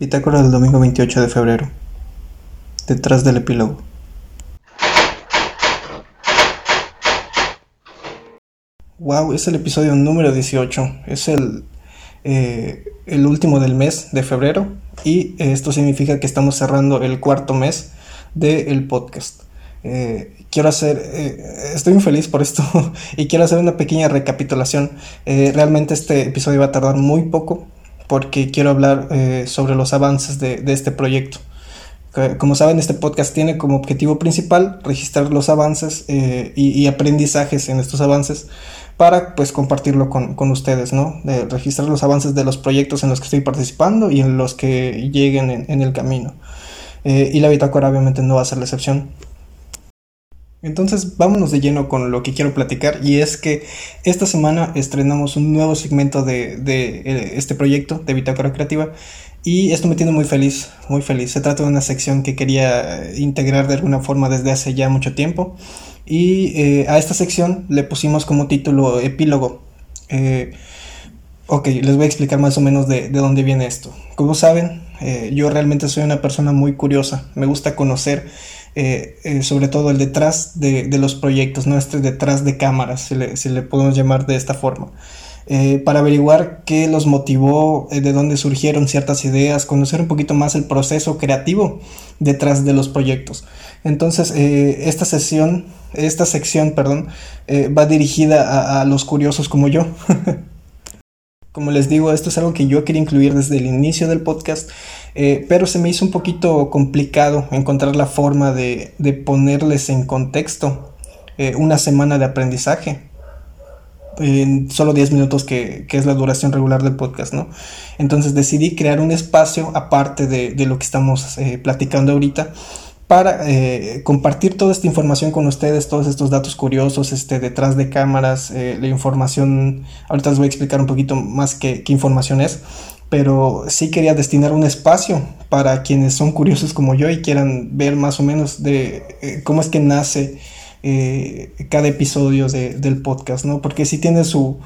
Bitácora del domingo 28 de febrero. Detrás del epílogo. Wow, es el episodio número 18. Es el, eh, el último del mes de febrero. Y esto significa que estamos cerrando el cuarto mes del podcast. Eh, quiero hacer, eh, estoy muy feliz por esto y quiero hacer una pequeña recapitulación. realmente este episodio va a tardar muy poco porque quiero hablar eh, sobre los avances de, este proyecto. Como saben, este podcast tiene como objetivo principal registrar los avances eh, y, aprendizajes en estos avances para pues compartirlo con, ustedes, ¿no? De registrar los avances de los proyectos en los que estoy participando y en los que lleguen en, el camino. Eh, y la bitácora obviamente no va a ser la excepción. Entonces vámonos de lleno con lo que quiero platicar y es que esta semana estrenamos un nuevo segmento de, eh, este proyecto de Bitácora Creativa y esto me tiene muy feliz, muy feliz. Se trata de una sección que quería integrar de alguna forma desde hace ya mucho tiempo y eh, a esta sección le pusimos como título epílogo. Eh, ok, les voy a explicar más o menos de, dónde viene esto. Como saben, yo realmente soy una persona muy curiosa, me gusta conocer eh, eh, sobre todo el detrás de, los proyectos, ¿no? Este detrás de cámaras, si le, podemos llamar de esta forma. Eh, para averiguar qué los motivó, de dónde surgieron ciertas ideas, conocer un poquito más el proceso creativo detrás de los proyectos. Entonces, esta sesión, esta sección, perdón, va dirigida a los curiosos como yo. Como les digo, esto es algo que yo quería incluir desde el inicio del podcast, eh, pero se me hizo un poquito complicado encontrar la forma de, ponerles en contexto eh, una semana de aprendizaje en solo 10 minutos que, es la duración regular del podcast, ¿no? Entonces decidí crear un espacio aparte de, lo que estamos eh, platicando ahorita para eh, compartir toda esta información con ustedes, todos estos datos curiosos, este, detrás de cámaras, eh, la información, ahorita les voy a explicar un poquito más qué, información es, pero sí quería destinar un espacio para quienes son curiosos como yo y quieran ver más o menos de eh, cómo es que nace cada episodio del podcast, ¿no? Porque sí tiene su,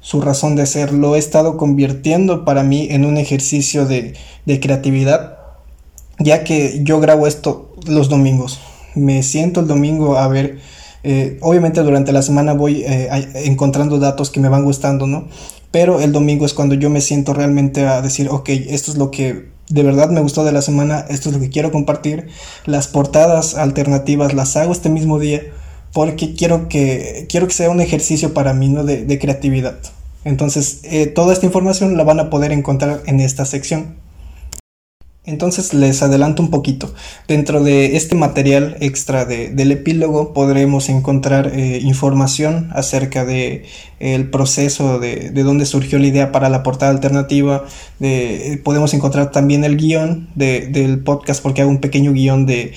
su razón de ser, lo he estado convirtiendo para mí en un ejercicio de, de creatividad ya que yo grabo esto los domingos. Me siento el domingo a ver, eh, obviamente durante la semana voy eh, encontrando datos que me van gustando, ¿no? Pero el domingo es cuando yo me siento realmente a decir, ok, esto es lo que de verdad me gustó de la semana, esto es lo que quiero compartir. Las portadas alternativas las hago este mismo día porque quiero que, quiero que sea un ejercicio para mí, ¿no? De, creatividad. Entonces, eh, toda esta información la van a poder encontrar en esta sección. Entonces les adelanto un poquito. Dentro de este material extra del epílogo podremos encontrar eh, información acerca de el proceso de, de, dónde surgió la idea para la portada alternativa. De, podemos encontrar también el guion del podcast porque hago un pequeño guion de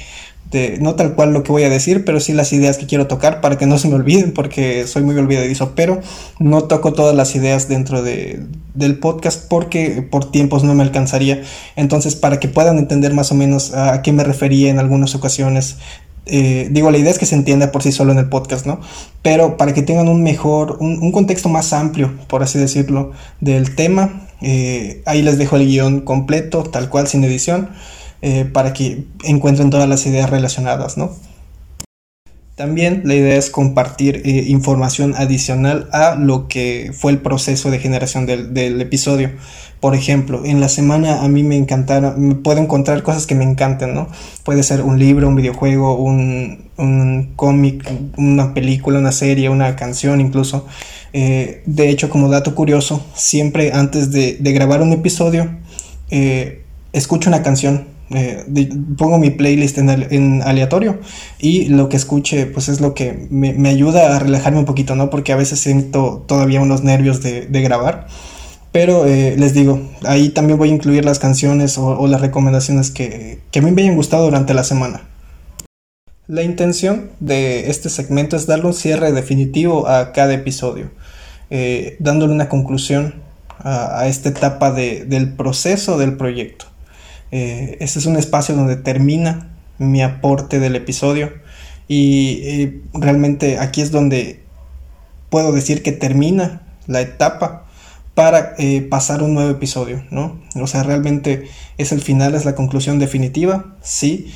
no tal cual lo que voy a decir, pero sí las ideas que quiero tocar para que no se me olviden, porque soy muy olvidadizo, pero no toco todas las ideas dentro de, del podcast porque por tiempos no me alcanzaría. Entonces, para que puedan entender más o menos a qué me refería en algunas ocasiones, eh, digo, la idea es que se entienda por sí solo en el podcast, ¿no? Pero para que tengan un mejor, un, contexto más amplio, por así decirlo, del tema, eh, ahí les dejo el guion completo, tal cual, sin edición. Eh, para que encuentren todas las ideas relacionadas, ¿no? También la idea es compartir eh, información adicional a lo que fue el proceso de generación del, episodio. Por ejemplo, en la semana a mí me encantaron, puedo encontrar cosas que me encanten, ¿no? Puede ser un libro, un videojuego, un, cómic, una película, una serie, una canción incluso. Eh, de hecho, como dato curioso, siempre antes de, grabar un episodio, escucho una canción eh, pongo mi playlist en, aleatorio y lo que escuche pues es lo que me, ayuda a relajarme un poquito, ¿no? Porque a veces siento todavía unos nervios de, grabar. Pero eh, les digo, ahí también voy a incluir las canciones o, las recomendaciones que, a mí me hayan gustado durante la semana. La intención de este segmento es darle un cierre definitivo a cada episodio, eh, dándole una conclusión a, esta etapa del proceso del proyecto. Eh, este es un espacio donde termina mi aporte del episodio y eh, realmente aquí es donde puedo decir que termina la etapa para eh, pasar un nuevo episodio, ¿no? O sea, realmente es el final, es la conclusión definitiva, sí,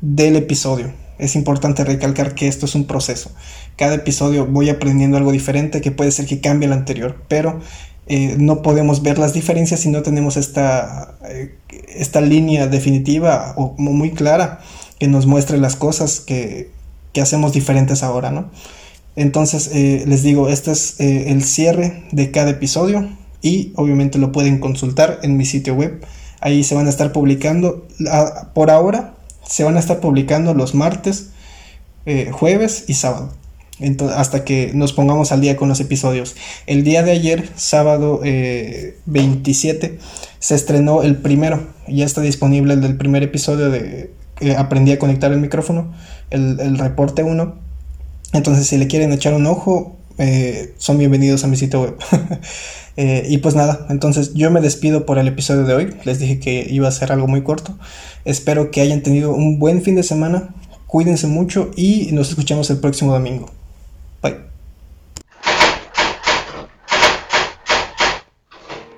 del episodio. Es importante recalcar que esto es un proceso. Cada episodio voy aprendiendo algo diferente que puede ser que cambie el anterior, pero eh, no podemos ver las diferencias si no tenemos esta, esta línea definitiva o muy clara que nos muestre las cosas que, que hacemos diferentes ahora, ¿no? Entonces, eh, les digo, este es eh, el cierre de cada episodio y obviamente lo pueden consultar en mi sitio web. Ahí se van a estar publicando, por ahora, se van a estar publicando los martes, eh, jueves y sábado. Hasta que nos pongamos al día con los episodios. El día de ayer, sábado 27, se estrenó el primero. Ya está disponible el del primer episodio de Aprendí a conectar el micrófono, el, reporte 1 entonces, si le quieren echar un ojo, eh, son bienvenidos a mi sitio web. Eh, y pues nada, entonces yo me despido por el episodio de hoy. Les dije que iba a ser algo muy corto. Espero que hayan tenido un buen fin de semana. Cuídense mucho y nos escuchamos el próximo domingo. バイ。